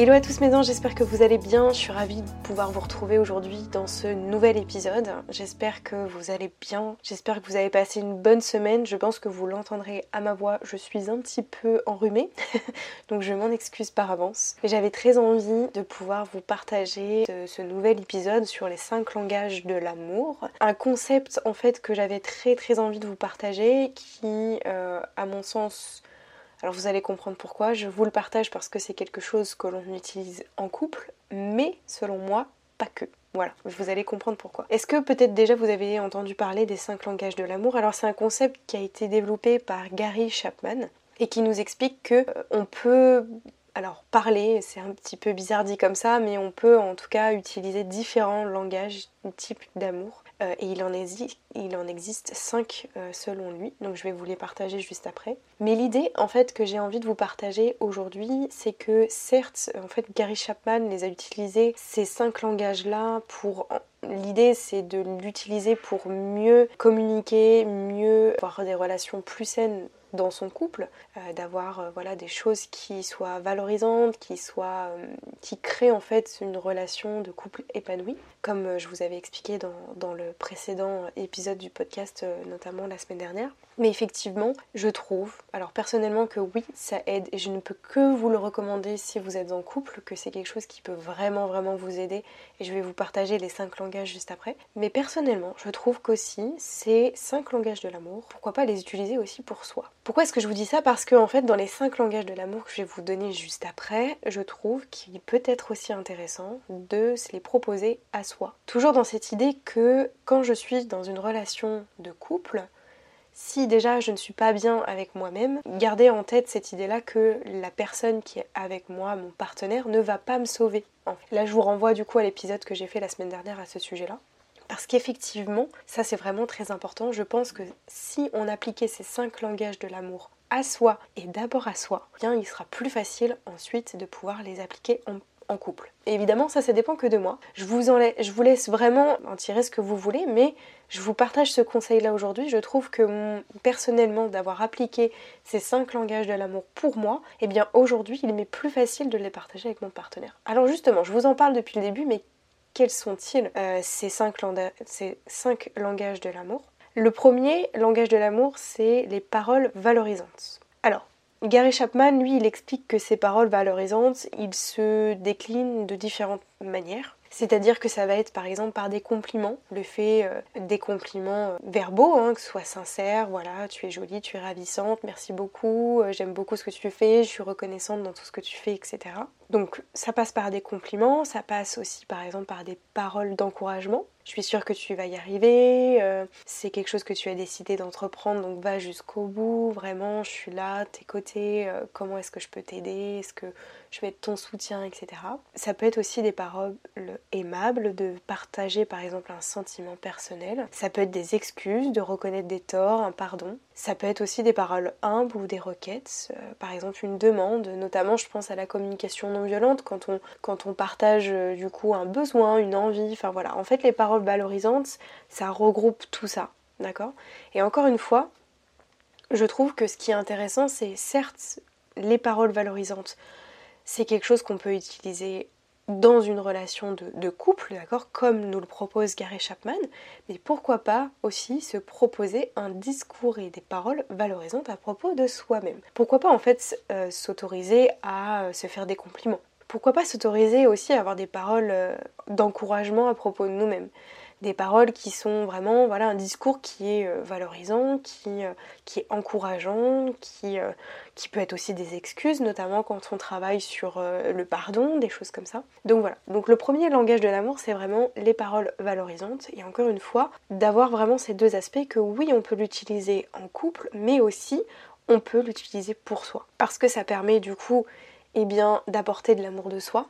Hello à tous mes anges, j'espère que vous allez bien. Je suis ravie de pouvoir vous retrouver aujourd'hui dans ce nouvel épisode. J'espère que vous allez bien. J'espère que vous avez passé une bonne semaine. Je pense que vous l'entendrez à ma voix. Je suis un petit peu enrhumée, donc je m'en excuse par avance. Mais j'avais très envie de pouvoir vous partager ce nouvel épisode sur les 5 langages de l'amour. Un concept en fait que j'avais très très envie de vous partager qui, euh, à mon sens, alors vous allez comprendre pourquoi, je vous le partage parce que c'est quelque chose que l'on utilise en couple, mais selon moi, pas que. Voilà, vous allez comprendre pourquoi. Est-ce que peut-être déjà vous avez entendu parler des cinq langages de l'amour? Alors c'est un concept qui a été développé par Gary Chapman et qui nous explique que euh, on peut alors parler, c'est un petit peu bizarre dit comme ça, mais on peut en tout cas utiliser différents langages, types d'amour. Euh, et il en, existe, 5 euh, selon lui, donc je vais vous les partager juste après. Mais l'idée en fait que j'ai envie de vous partager aujourd'hui, c'est que certes, en fait Gary Chapman les a utilisés, ces 5 langages-là, pour... L'idée c'est de l'utiliser pour mieux communiquer, mieux avoir des relations plus saines dans son couple, euh, d'avoir euh, voilà des choses qui soient valorisantes, qui soient euh, qui créent en fait une relation de couple épanouie, comme je vous avais expliqué dans, dans le précédent épisode du podcast, notamment la semaine dernière. Mais effectivement, je trouve, alors personnellement que oui, ça aide et je ne peux que vous le recommander si vous êtes en couple, que c'est quelque chose qui peut vraiment vraiment vous aider et je vais vous partager les cinq langages juste après. Mais personnellement, je trouve qu'aussi ces cinq langages de l'amour, pourquoi pas les utiliser aussi pour soi? Pourquoi est-ce que je vous dis ça? Parce que en fait, dans les cinq langages de l'amour que je vais vous donner juste après, je trouve qu'il peut être aussi intéressant de se les proposer à soi. Toujours dans cette idée que quand je suis dans une relation de couple, si déjà je ne suis pas bien avec moi-même, gardez en tête cette idée-là que la personne qui est avec moi, mon partenaire, ne va pas me sauver. Là, je vous renvoie du coup à l'épisode que j'ai fait la semaine dernière à ce sujet-là. Parce qu'effectivement, ça c'est vraiment très important. Je pense que si on appliquait ces cinq langages de l'amour à soi et d'abord à soi, bien il sera plus facile ensuite de pouvoir les appliquer en couple. évidemment, ça, ça dépend que de moi. Je vous, en je vous laisse vraiment en tirer ce que vous voulez, mais je vous partage ce conseil-là aujourd'hui. Je trouve que personnellement, d'avoir appliqué ces cinq langages de l'amour pour moi, eh bien aujourd'hui, il m'est plus facile de les partager avec mon partenaire. Alors justement, je vous en parle depuis le début, mais quels sont-ils euh, ces, cinq langages de l'amour? Le premier langage de l'amour, c'est les paroles valorisantes. Alors, Gary Chapman, lui, il explique que ces paroles valorisantes, ils se déclinent de différentes manières. C'est-à-dire que ça va être par exemple par des compliments, le fait euh, des compliments euh, verbaux, hein, que ce soit sincère, voilà, tu es jolie, tu es ravissante, merci beaucoup, j'aime beaucoup ce que tu fais, je suis reconnaissante dans tout ce que tu fais, etc. Donc ça passe par des compliments, ça passe aussi par exemple par des paroles d'encouragement. Je suis sûre que tu vas y arriver, c'est quelque chose que tu as décidé d'entreprendre, donc va jusqu'au bout, vraiment, je suis là, tes côtés, comment est-ce que je peux t'aider, est-ce que je vais être ton soutien, etc. Ça peut être aussi des paroles aimables, de partager par exemple un sentiment personnel. Ça peut être des excuses, de reconnaître des torts, un pardon. Ça peut être aussi des paroles humbles ou des requêtes, euh, par exemple une demande, notamment je pense à la communication non violente quand on, partage euh, du coup un besoin, une envie, enfin voilà. En fait les paroles valorisantes, ça regroupe tout ça, d'accord? Et encore une fois, je trouve que ce qui est intéressant, c'est certes les paroles valorisantes c'est quelque chose qu'on peut utiliser dans une relation de, couple, d'accord, comme nous le propose Gary Chapman, mais pourquoi pas aussi se proposer un discours et des paroles valorisantes à propos de soi-même. Pourquoi pas en fait euh, s'autoriser à euh, se faire des compliments Pourquoi pas s'autoriser aussi à avoir des paroles euh, d'encouragement à propos de nous-mêmes des paroles qui sont vraiment voilà un discours qui est euh, valorisant, qui, euh, qui est encourageant, qui, euh, qui peut être aussi des excuses, notamment quand on travaille sur le pardon, des choses comme ça. Donc voilà. Donc le premier langage de l'amour, c'est vraiment les paroles valorisantes. Et encore une fois, d'avoir vraiment ces deux aspects que oui, on peut l'utiliser en couple, mais aussi on peut l'utiliser pour soi. Parce que ça permet du coup eh bien, d'apporter de l'amour de soi,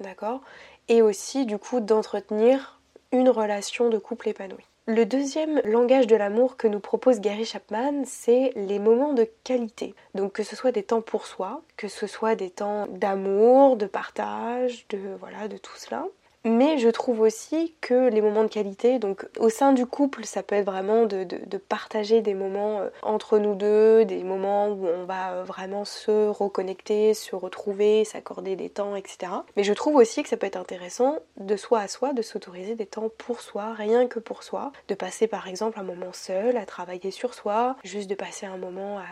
d'accord? Et aussi du coup d'entretenir une relation de couple épanouie. Le deuxième langage de l'amour que nous propose Gary Chapman, c'est les moments de qualité. Donc que ce soit des temps pour soi, que ce soit des temps d'amour, de partage, de voilà, de tout cela. Mais je trouve aussi que les moments de qualité, donc au sein du couple, ça peut être vraiment de, partager des moments euh, entre nous deux, des moments où on va euh, vraiment se reconnecter, se retrouver, s'accorder des temps, etc. Mais je trouve aussi que ça peut être intéressant de soi à soi, de s'autoriser des temps pour soi, rien que pour soi, de passer par exemple un moment seul, à travailler sur soi, juste de passer un moment à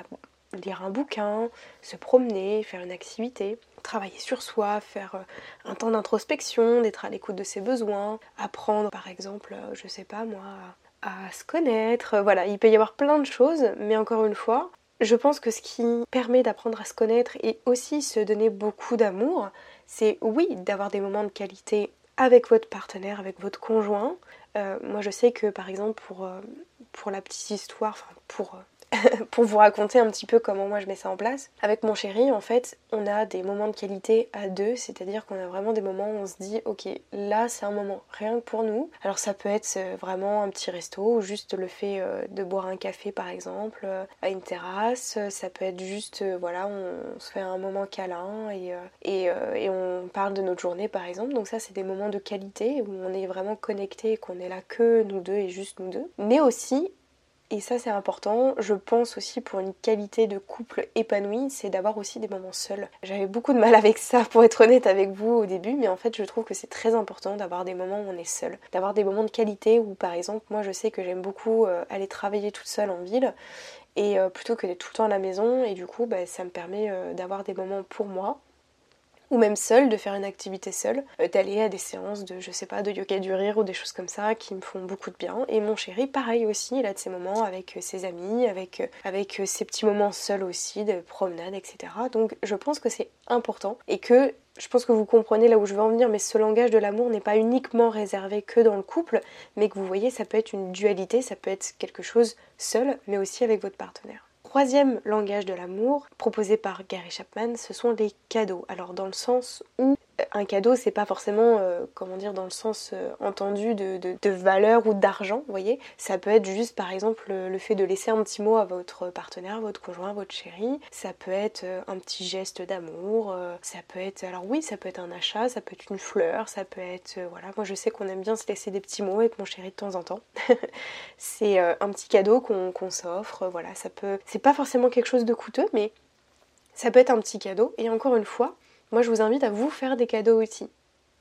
lire un bouquin, se promener, faire une activité, travailler sur soi, faire euh, un temps d'introspection, d'être à l'écoute de ses besoins, apprendre par exemple, euh, je sais pas moi, à se connaître. Voilà, il peut y avoir plein de choses, mais encore une fois, je pense que ce qui permet d'apprendre à se connaître et aussi se donner beaucoup d'amour, c'est oui, d'avoir des moments de qualité avec votre partenaire, avec votre conjoint. Euh, moi je sais que par exemple pour, pour la petite histoire, enfin pour pour vous raconter un petit peu comment moi je mets ça en place. Avec mon chéri, en fait, on a des moments de qualité à deux, c'est-à-dire qu'on a vraiment des moments où on se dit, ok, là c'est un moment rien que pour nous. Alors ça peut être euh, vraiment un petit resto ou juste le fait euh, de boire un café par exemple euh, à une terrasse. Ça peut être juste, voilà, on se fait un moment câlin et, et, et on parle de notre journée par exemple. Donc ça c'est des moments de qualité où on est vraiment connecté, qu'on est là que nous deux et juste nous deux. Mais aussi et ça c'est important, je pense aussi pour une qualité de couple épanoui, c'est d'avoir aussi des moments seuls. J'avais beaucoup de mal avec ça pour être honnête avec vous au début, mais en fait je trouve que c'est très important d'avoir des moments où on est seul. D'avoir des moments de qualité où par exemple moi je sais que j'aime beaucoup euh, aller travailler toute seule en ville et euh, plutôt que d'être tout le temps à la maison et du coup bah, ça me permet euh, d'avoir des moments pour moi ou même seul, de faire une activité seule, euh, d'aller à des séances de, je sais pas, de yoga du rire ou des choses comme ça qui me font beaucoup de bien. Et mon chéri, pareil aussi, il a de ses moments avec euh, ses amis, avec, euh, avec ses petits moments seuls aussi, de promenade, etc. Donc je pense que c'est important et que je pense que vous comprenez là où je veux en venir, mais ce langage de l'amour n'est pas uniquement réservé que dans le couple, mais que vous voyez, ça peut être une dualité, ça peut être quelque chose seul, mais aussi avec votre partenaire troisième langage de l'amour proposé par Gary Chapman, ce sont les cadeaux. Alors dans le sens où un cadeau, c'est pas forcément, euh, comment dire, dans le sens euh, entendu de, valeur ou d'argent, vous voyez. Ça peut être juste, par exemple, le fait de laisser un petit mot à votre partenaire, votre conjoint, votre chéri. Ça peut être euh, un petit geste d'amour. ça peut être, alors oui, ça peut être un achat, ça peut être une fleur, ça peut être, voilà. Moi, je sais qu'on aime bien se laisser des petits mots avec mon chéri de temps en temps. c'est un petit cadeau qu'on s'offre, voilà. Ça peut, c'est pas forcément quelque chose de coûteux, mais ça peut être un petit cadeau. Et encore une fois, moi, je vous invite à vous faire des cadeaux aussi,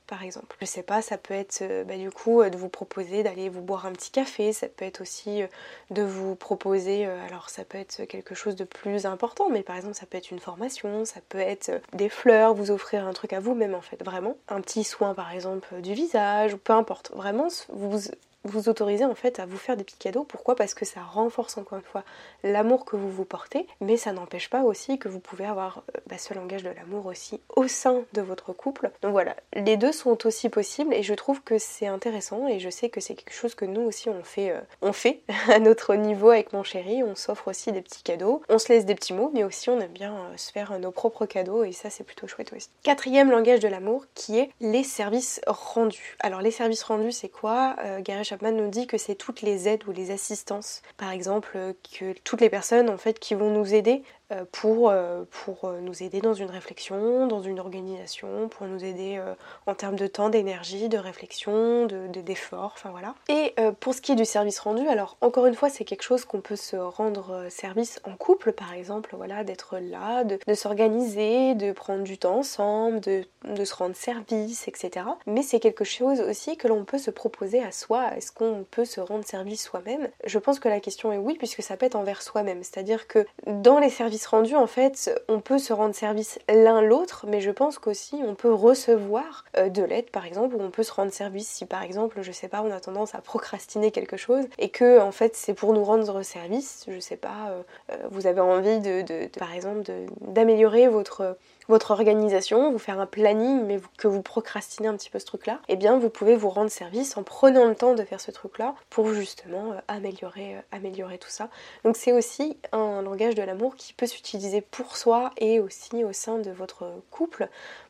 par exemple. Je sais pas, ça peut être euh, bah, du coup euh, de vous proposer d'aller vous boire un petit café, ça peut être aussi euh, de vous proposer, alors ça peut être quelque chose de plus important, mais par exemple ça peut être une formation, ça peut être des fleurs, vous offrir un truc à vous-même en fait, vraiment. Un petit soin par exemple du visage, peu importe, vraiment vous vous autorisez en fait à vous faire des petits cadeaux. Pourquoi? Parce que ça renforce encore une fois l'amour que vous vous portez, mais ça n'empêche pas aussi que vous pouvez avoir euh, bah, ce langage de l'amour aussi au sein de votre couple. Donc voilà, les deux sont aussi possibles et je trouve que c'est intéressant et je sais que c'est quelque chose que nous aussi on fait, euh, on fait à notre niveau avec mon chéri. On s'offre aussi des petits cadeaux, on se laisse des petits mots, mais aussi on aime bien euh, se faire nos propres cadeaux et ça c'est plutôt chouette aussi. Quatrième langage de l'amour qui est les services rendus. Alors les services rendus c'est quoi? Gary Chapman nous dit que c'est toutes les aides ou les assistances, par exemple, que toutes les personnes en fait qui vont nous aider euh, pour, euh, pour euh, nous aider dans une réflexion, dans une organisation, pour nous aider en termes de temps, d'énergie, de réflexion, d'effort, de, enfin voilà. Et pour ce qui est du service rendu, alors encore une fois, c'est quelque chose qu'on peut se rendre service en couple, par exemple, voilà, d'être là, de, s'organiser, de prendre du temps ensemble, de, de se rendre service, etc. Mais c'est quelque chose aussi que l'on peut se proposer à soi. Est-ce qu'on peut se rendre service soi-même? Je pense que la question est oui, puisque ça peut être envers soi-même. C'est-à-dire que dans les services rendu, en fait, on peut se rendre service l'un l'autre, mais je pense qu'aussi on peut recevoir euh, de l'aide, par exemple, ou on peut se rendre service si, par exemple, je sais pas, on a tendance à procrastiner quelque chose et que, en fait, c'est pour nous rendre service. Je sais pas, euh, euh, vous avez envie de, par exemple, d'améliorer votre votre organisation, vous faire un planning, mais que vous procrastinez un petit peu ce truc-là, eh bien vous pouvez vous rendre service en prenant le temps de faire ce truc-là pour justement améliorer, améliorer tout ça. Donc c'est aussi un langage de l'amour qui peut s'utiliser pour soi et aussi au sein de votre couple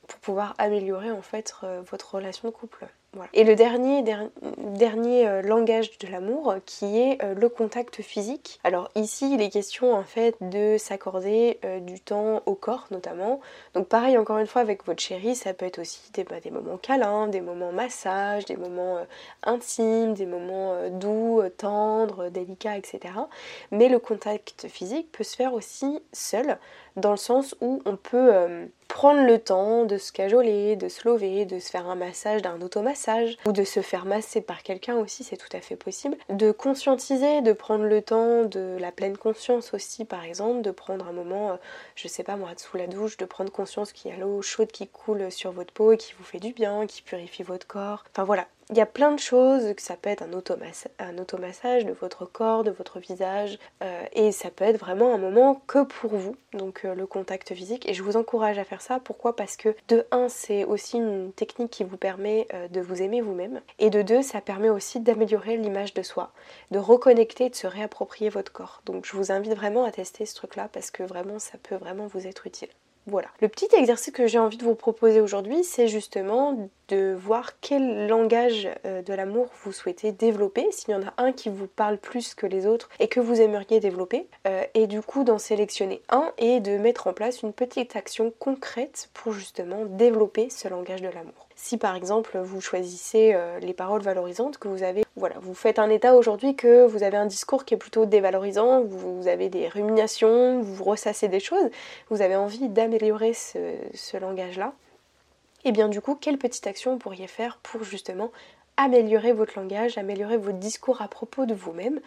pour pouvoir améliorer en fait euh, votre relation de couple. Et le dernier, dernier euh, langage de l'amour qui est euh, le contact physique. Alors ici il est question en fait de s'accorder du temps au corps notamment. Donc pareil encore une fois avec votre chérie ça peut être aussi des, bah, des moments câlins, des moments massage, des moments intimes, des moments doux, tendres, délicats, etc. Mais le contact physique peut se faire aussi seul dans le sens où on peut prendre le temps de se cajoler, de se lever, de se faire un massage d'un automassage ou de se faire masser par quelqu'un aussi, c'est tout à fait possible. De conscientiser, de prendre le temps de la pleine conscience aussi par exemple, de prendre un moment, euh, je sais pas moi, sous la douche, de prendre conscience qu'il y a l'eau chaude qui coule sur votre peau et qui vous fait du bien, qui purifie votre corps. Enfin voilà, il y a plein de choses, que ça peut être un, automassage de votre corps, de votre visage, euh, et ça peut être vraiment un moment que pour vous, donc euh, le contact physique. Et je vous encourage à faire ça. Pourquoi? Parce que de un, c'est aussi une technique qui vous permet euh, de vous aimer vous-même, et de deux, ça permet aussi d'améliorer l'image de soi, de reconnecter, de se réapproprier votre corps. Donc je vous invite vraiment à tester ce truc-là parce que vraiment, ça peut vraiment vous être utile. Voilà. Le petit exercice que j'ai envie de vous proposer aujourd'hui, c'est justement de voir quel langage euh, de l'amour vous souhaitez développer, s'il y en a un qui vous parle plus que les autres et que vous aimeriez développer, euh, et du coup d'en sélectionner un et de mettre en place une petite action concrète pour justement développer ce langage de l'amour. Si par exemple vous choisissez euh, les paroles valorisantes que vous avez, vous faites un état aujourd'hui que vous avez un discours qui est plutôt dévalorisant, vous, avez des ruminations, vous ressassez des choses, vous avez envie d'améliorer ce, langage-là, et eh bien du coup, quelle petite action vous pourriez faire pour justement améliorer votre langage, améliorer votre discours à propos de vous-même,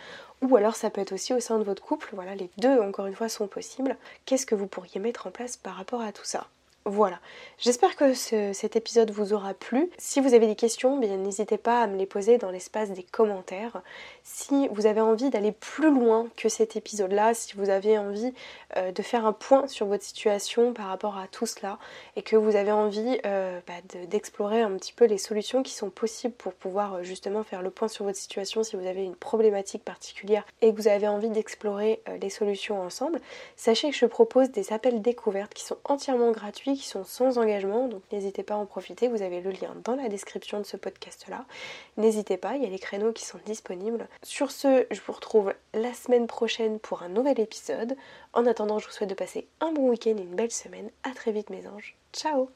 ou alors ça peut être aussi au sein de votre couple, voilà, les deux encore une fois sont possibles. Qu'est-ce que vous pourriez mettre en place par rapport à tout ça? Voilà, j'espère que cet épisode vous aura plu. Si vous avez des questions, bien n'hésitez pas à me les poser dans l'espace des commentaires. Si vous avez envie d'aller plus loin que cet épisode-là, si vous avez envie euh, de faire un point sur votre situation par rapport à tout cela et que vous avez envie euh, bah, d'explorer un petit peu les solutions qui sont possibles pour pouvoir euh, justement faire le point sur votre situation si vous avez une problématique particulière et que vous avez envie d'explorer les solutions ensemble, sachez que je propose des appels découvertes qui sont entièrement gratuits qui sont sans engagement, donc n'hésitez pas à en profiter, vous avez le lien dans la description de ce podcast là. N'hésitez pas, il y a les créneaux qui sont disponibles. Sur ce, je vous retrouve la semaine prochaine pour un nouvel épisode. En attendant, je vous souhaite de passer un bon week-end et une belle semaine. A très vite mes anges. Ciao